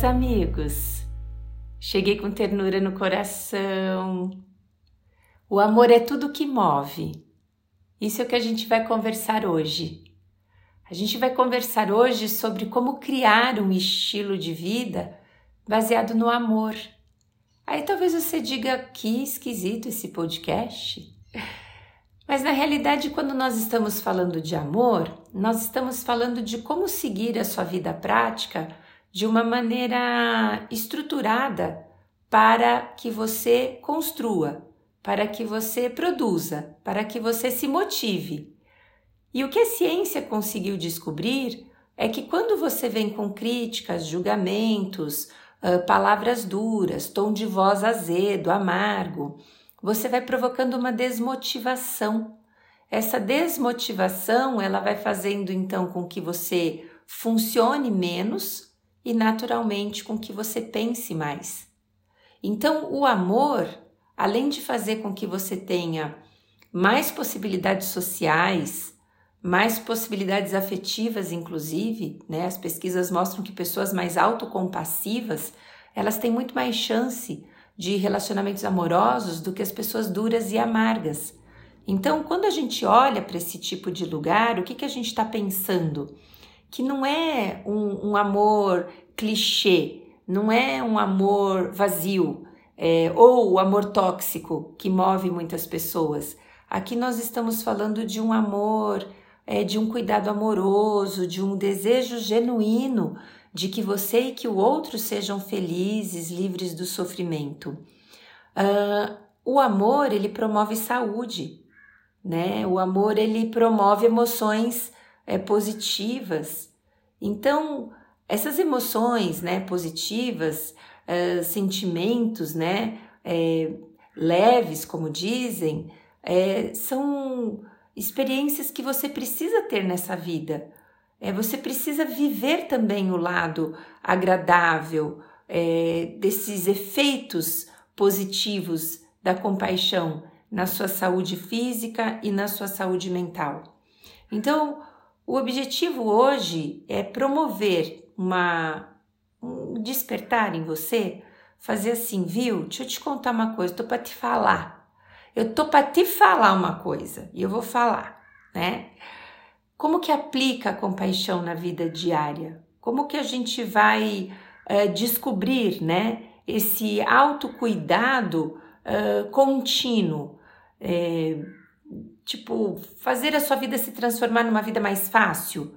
meus amigos. Cheguei com ternura no coração. O amor é tudo que move. Isso é o que a gente vai conversar hoje. A gente vai conversar hoje sobre como criar um estilo de vida baseado no amor. Aí talvez você diga que esquisito esse podcast. Mas na realidade, quando nós estamos falando de amor, nós estamos falando de como seguir a sua vida prática de uma maneira estruturada para que você construa, para que você produza, para que você se motive. E o que a ciência conseguiu descobrir é que quando você vem com críticas, julgamentos, palavras duras, tom de voz azedo, amargo, você vai provocando uma desmotivação. Essa desmotivação, ela vai fazendo então com que você funcione menos e naturalmente com que você pense mais. Então, o amor, além de fazer com que você tenha mais possibilidades sociais, mais possibilidades afetivas, inclusive, né? As pesquisas mostram que pessoas mais autocompassivas, elas têm muito mais chance de relacionamentos amorosos do que as pessoas duras e amargas. Então, quando a gente olha para esse tipo de lugar, o que, que a gente está pensando? Que não é um, um amor clichê, não é um amor vazio é, ou o amor tóxico que move muitas pessoas. Aqui nós estamos falando de um amor, é, de um cuidado amoroso, de um desejo genuíno de que você e que o outro sejam felizes, livres do sofrimento. Uh, o amor ele promove saúde, né? O amor ele promove emoções é, positivas. Então, essas emoções né, positivas, é, sentimentos né, é, leves, como dizem, é, são experiências que você precisa ter nessa vida. É, você precisa viver também o lado agradável é, desses efeitos positivos da compaixão na sua saúde física e na sua saúde mental. Então, o objetivo hoje é promover uma um despertar em você, fazer assim, viu? Deixa eu te contar uma coisa, tô para te falar. Eu tô para te falar uma coisa e eu vou falar, né? Como que aplica a compaixão na vida diária? Como que a gente vai uh, descobrir, né? Esse autocuidado uh, contínuo. É, tipo, fazer a sua vida se transformar numa vida mais fácil?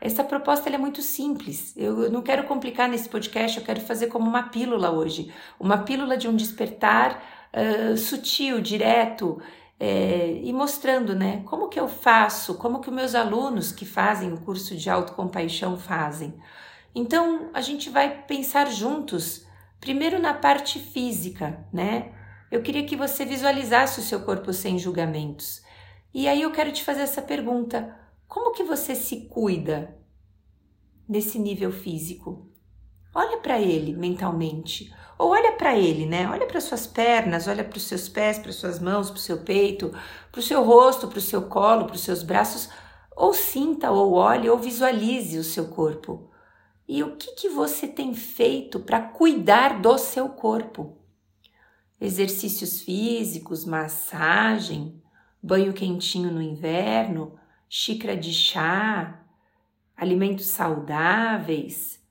Essa proposta é muito simples. Eu não quero complicar nesse podcast, eu quero fazer como uma pílula hoje. Uma pílula de um despertar uh, sutil, direto, é, e mostrando né, como que eu faço, como que os meus alunos que fazem o curso de autocompaixão fazem. Então, a gente vai pensar juntos, primeiro na parte física, né? Eu queria que você visualizasse o seu corpo sem julgamentos. E aí eu quero te fazer essa pergunta: como que você se cuida nesse nível físico? Olha para ele mentalmente, ou olha para ele, né? Olha para suas pernas, olha para os seus pés, para suas mãos, para o seu peito, para o seu rosto, para o seu colo, para os seus braços, ou sinta, ou olhe, ou visualize o seu corpo. E o que, que você tem feito para cuidar do seu corpo? Exercícios físicos, massagem, banho quentinho no inverno, xícara de chá, alimentos saudáveis.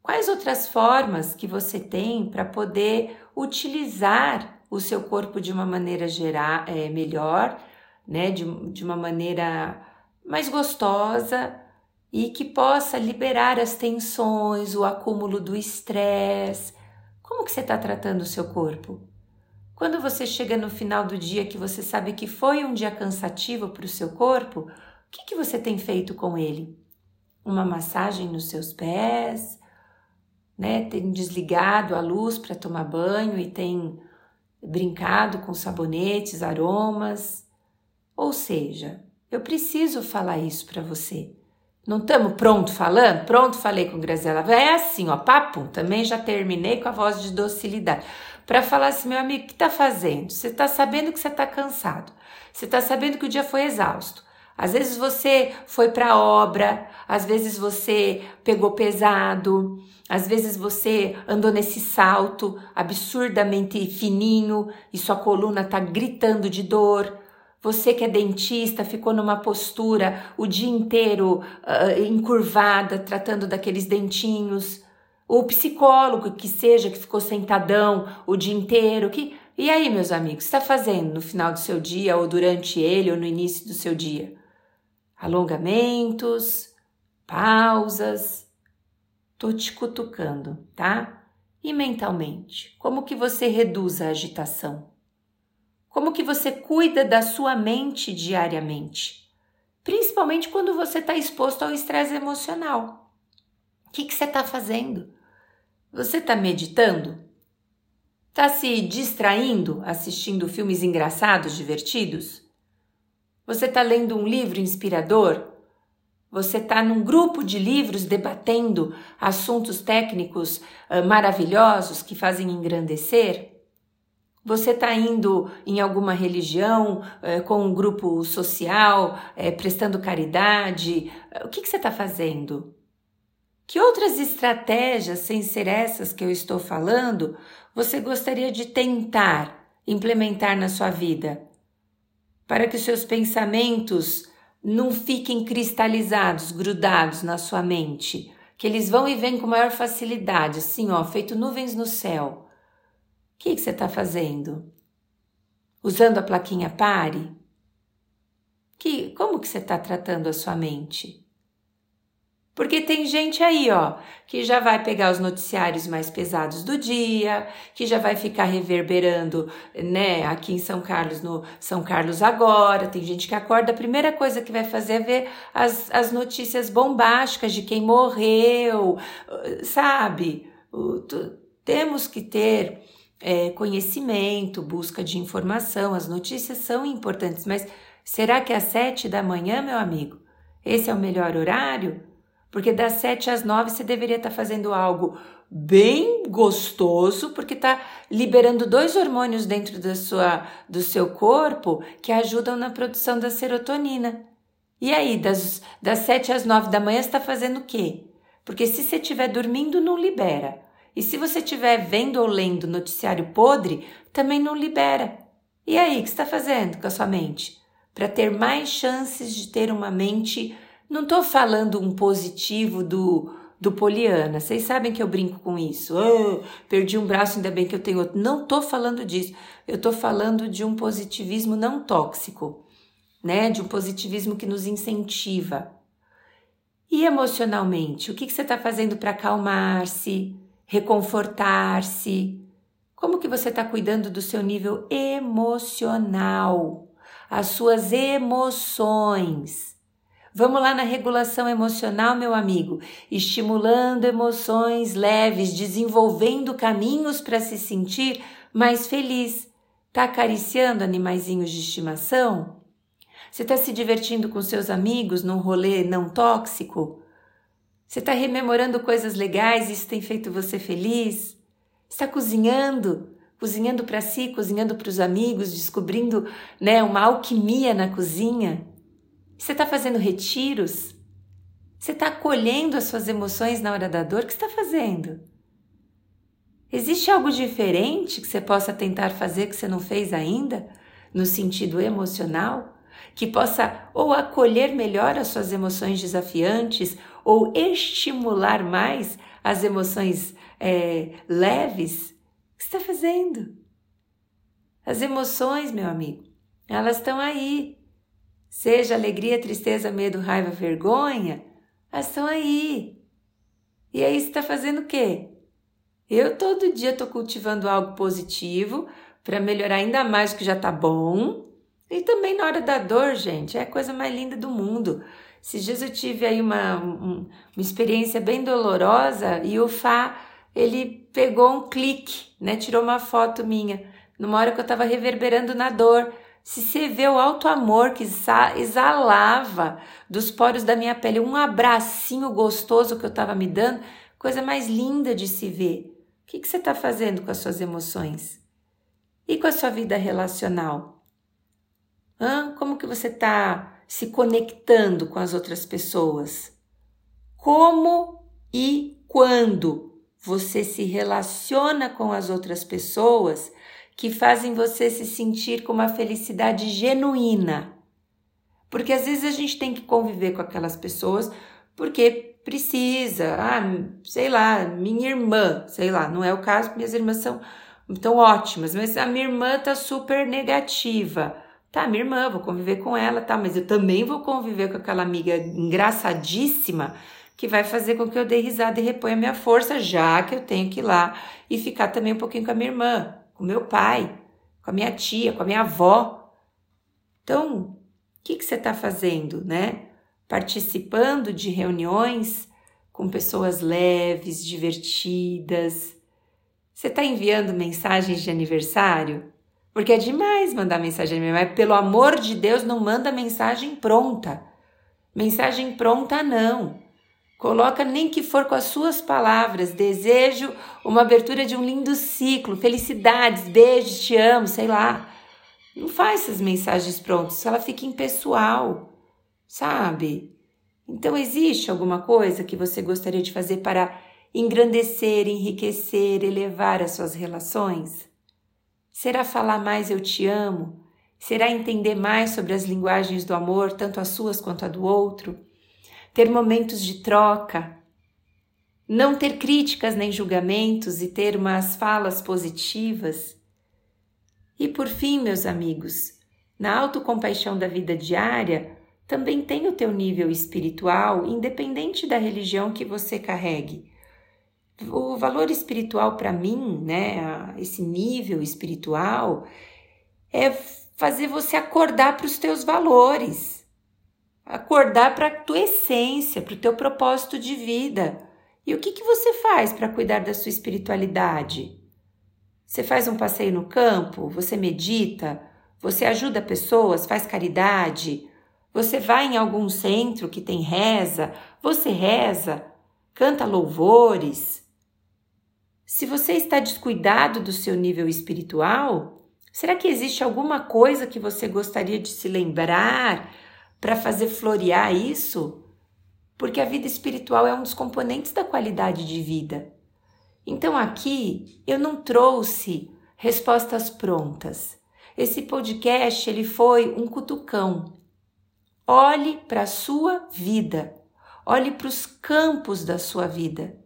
Quais outras formas que você tem para poder utilizar o seu corpo de uma maneira geral, é, melhor, né? De, de uma maneira mais gostosa e que possa liberar as tensões, o acúmulo do estresse. Como que você está tratando o seu corpo? Quando você chega no final do dia que você sabe que foi um dia cansativo para o seu corpo, o que, que você tem feito com ele? Uma massagem nos seus pés, né? Tem desligado a luz para tomar banho e tem brincado com sabonetes, aromas. Ou seja, eu preciso falar isso para você. Não estamos pronto falando? Pronto, falei com Graziela. É assim, ó, papo. Também já terminei com a voz de docilidade para falar assim, meu amigo, o que está fazendo? Você está sabendo que você está cansado, você está sabendo que o dia foi exausto. Às vezes você foi para a obra, às vezes você pegou pesado, às vezes você andou nesse salto absurdamente fininho e sua coluna está gritando de dor. Você que é dentista ficou numa postura o dia inteiro uh, encurvada, tratando daqueles dentinhos. O psicólogo que seja, que ficou sentadão o dia inteiro. Que... E aí, meus amigos, está fazendo no final do seu dia, ou durante ele, ou no início do seu dia? alongamentos, pausas. Tô te cutucando, tá? E mentalmente, como que você reduz a agitação? Como que você cuida da sua mente diariamente? Principalmente quando você está exposto ao estresse emocional. O que, que você está fazendo? Você está meditando? Está se distraindo assistindo filmes engraçados, divertidos? Você está lendo um livro inspirador? Você está num grupo de livros debatendo assuntos técnicos uh, maravilhosos que fazem engrandecer? Você está indo em alguma religião, uh, com um grupo social, uh, prestando caridade? o que, que você está fazendo? Que outras estratégias, sem ser essas que eu estou falando, você gostaria de tentar implementar na sua vida? para que os seus pensamentos não fiquem cristalizados, grudados na sua mente, que eles vão e vêm com maior facilidade, assim, ó, feito nuvens no céu. O que, que você está fazendo? Usando a plaquinha pare? Que, como que você está tratando a sua mente? Porque tem gente aí, ó, que já vai pegar os noticiários mais pesados do dia, que já vai ficar reverberando, né, aqui em São Carlos, no São Carlos agora. Tem gente que acorda, a primeira coisa que vai fazer é ver as, as notícias bombásticas de quem morreu, sabe? Temos que ter é, conhecimento, busca de informação, as notícias são importantes, mas será que às sete da manhã, meu amigo, esse é o melhor horário? Porque das 7 às 9 você deveria estar tá fazendo algo bem gostoso, porque está liberando dois hormônios dentro da sua, do seu corpo que ajudam na produção da serotonina. E aí, das, das 7 às 9 da manhã, você está fazendo o quê? Porque se você estiver dormindo, não libera. E se você estiver vendo ou lendo noticiário podre, também não libera. E aí, o que está fazendo com a sua mente? Para ter mais chances de ter uma mente não estou falando um positivo do, do Poliana. Vocês sabem que eu brinco com isso. Oh, perdi um braço, ainda bem que eu tenho outro. Não estou falando disso. Eu estou falando de um positivismo não tóxico, né? De um positivismo que nos incentiva. E emocionalmente, o que, que você está fazendo para acalmar-se, reconfortar-se? Como que você está cuidando do seu nível emocional, as suas emoções? Vamos lá na regulação emocional, meu amigo, estimulando emoções leves, desenvolvendo caminhos para se sentir mais feliz. Tá acariciando animaizinhos de estimação? Você está se divertindo com seus amigos num rolê não tóxico? Você está rememorando coisas legais e isso tem feito você feliz? Está cozinhando? Cozinhando para si, cozinhando para os amigos, descobrindo né, uma alquimia na cozinha? Você está fazendo retiros? Você está acolhendo as suas emoções na hora da dor? O que está fazendo? Existe algo diferente que você possa tentar fazer que você não fez ainda, no sentido emocional? Que possa ou acolher melhor as suas emoções desafiantes ou estimular mais as emoções é, leves? O que está fazendo? As emoções, meu amigo, elas estão aí. Seja alegria, tristeza, medo, raiva, vergonha, elas estão aí. E aí você está fazendo o quê? Eu todo dia estou cultivando algo positivo para melhorar ainda mais o que já está bom. E também na hora da dor, gente, é a coisa mais linda do mundo. Esses dias eu tive aí uma, uma experiência bem dolorosa e o Fá, ele pegou um clique, né? Tirou uma foto minha, numa hora que eu estava reverberando na dor. Se você vê o alto amor que exalava dos poros da minha pele, um abracinho gostoso que eu estava me dando, coisa mais linda de se ver. O que, que você está fazendo com as suas emoções? E com a sua vida relacional? Hã? Como que você está se conectando com as outras pessoas? Como e quando você se relaciona com as outras pessoas que fazem você se sentir com uma felicidade genuína? Porque às vezes a gente tem que conviver com aquelas pessoas porque precisa, ah, sei lá, minha irmã, sei lá, não é o caso, minhas irmãs são tão ótimas, mas a minha irmã tá super negativa. Tá, minha irmã, vou conviver com ela, tá, mas eu também vou conviver com aquela amiga engraçadíssima que vai fazer com que eu dê risada e reponha minha força, já que eu tenho que ir lá e ficar também um pouquinho com a minha irmã, com meu pai, com a minha tia, com a minha avó. Então, o que, que você está fazendo, né? Participando de reuniões com pessoas leves, divertidas. Você está enviando mensagens de aniversário? Porque é demais mandar mensagem, mas pelo amor de Deus, não manda mensagem pronta. Mensagem pronta não. Coloca nem que for com as suas palavras. Desejo uma abertura de um lindo ciclo, felicidades, beijos, te amo, sei lá. Não faz essas mensagens prontas, ela fica impessoal, sabe? Então existe alguma coisa que você gostaria de fazer para engrandecer, enriquecer, elevar as suas relações? Será falar mais eu te amo? Será entender mais sobre as linguagens do amor, tanto as suas quanto a do outro? Ter momentos de troca? Não ter críticas nem julgamentos e ter umas falas positivas? E por fim, meus amigos, na autocompaixão da vida diária, também tem o teu nível espiritual, independente da religião que você carregue o valor espiritual para mim, né, esse nível espiritual, é fazer você acordar para os teus valores, acordar para a tua essência, para o teu propósito de vida. E o que, que você faz para cuidar da sua espiritualidade? Você faz um passeio no campo? Você medita? Você ajuda pessoas? Faz caridade? Você vai em algum centro que tem reza? Você reza? Canta louvores? Se você está descuidado do seu nível espiritual, será que existe alguma coisa que você gostaria de se lembrar para fazer florear isso? Porque a vida espiritual é um dos componentes da qualidade de vida. Então aqui eu não trouxe respostas prontas. Esse podcast ele foi um cutucão. Olhe para a sua vida. Olhe para os campos da sua vida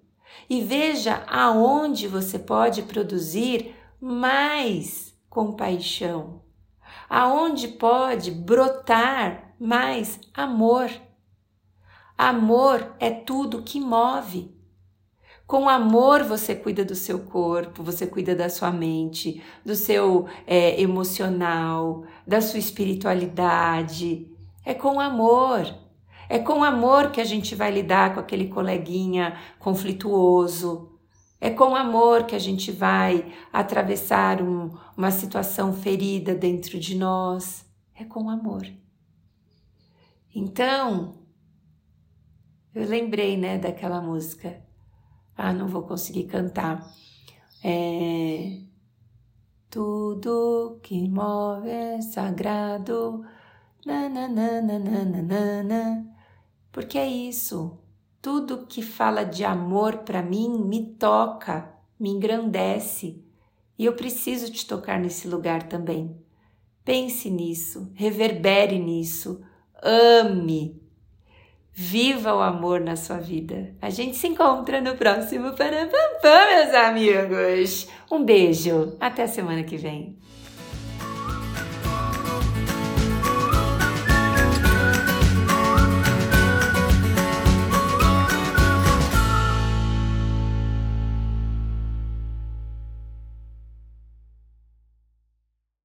e veja aonde você pode produzir mais compaixão, aonde pode brotar mais amor. Amor é tudo que move. Com amor você cuida do seu corpo, você cuida da sua mente, do seu é, emocional, da sua espiritualidade. É com amor. É com amor que a gente vai lidar com aquele coleguinha conflituoso. É com amor que a gente vai atravessar um, uma situação ferida dentro de nós. É com amor. Então, eu lembrei, né, daquela música. Ah, não vou conseguir cantar. É, tudo que move é sagrado. Na, na, na, na, na, na, na. Porque é isso. Tudo que fala de amor para mim me toca, me engrandece. E eu preciso te tocar nesse lugar também. Pense nisso, reverbere nisso, ame. Viva o amor na sua vida. A gente se encontra no próximo Parapampam, meus amigos. Um beijo. Até a semana que vem.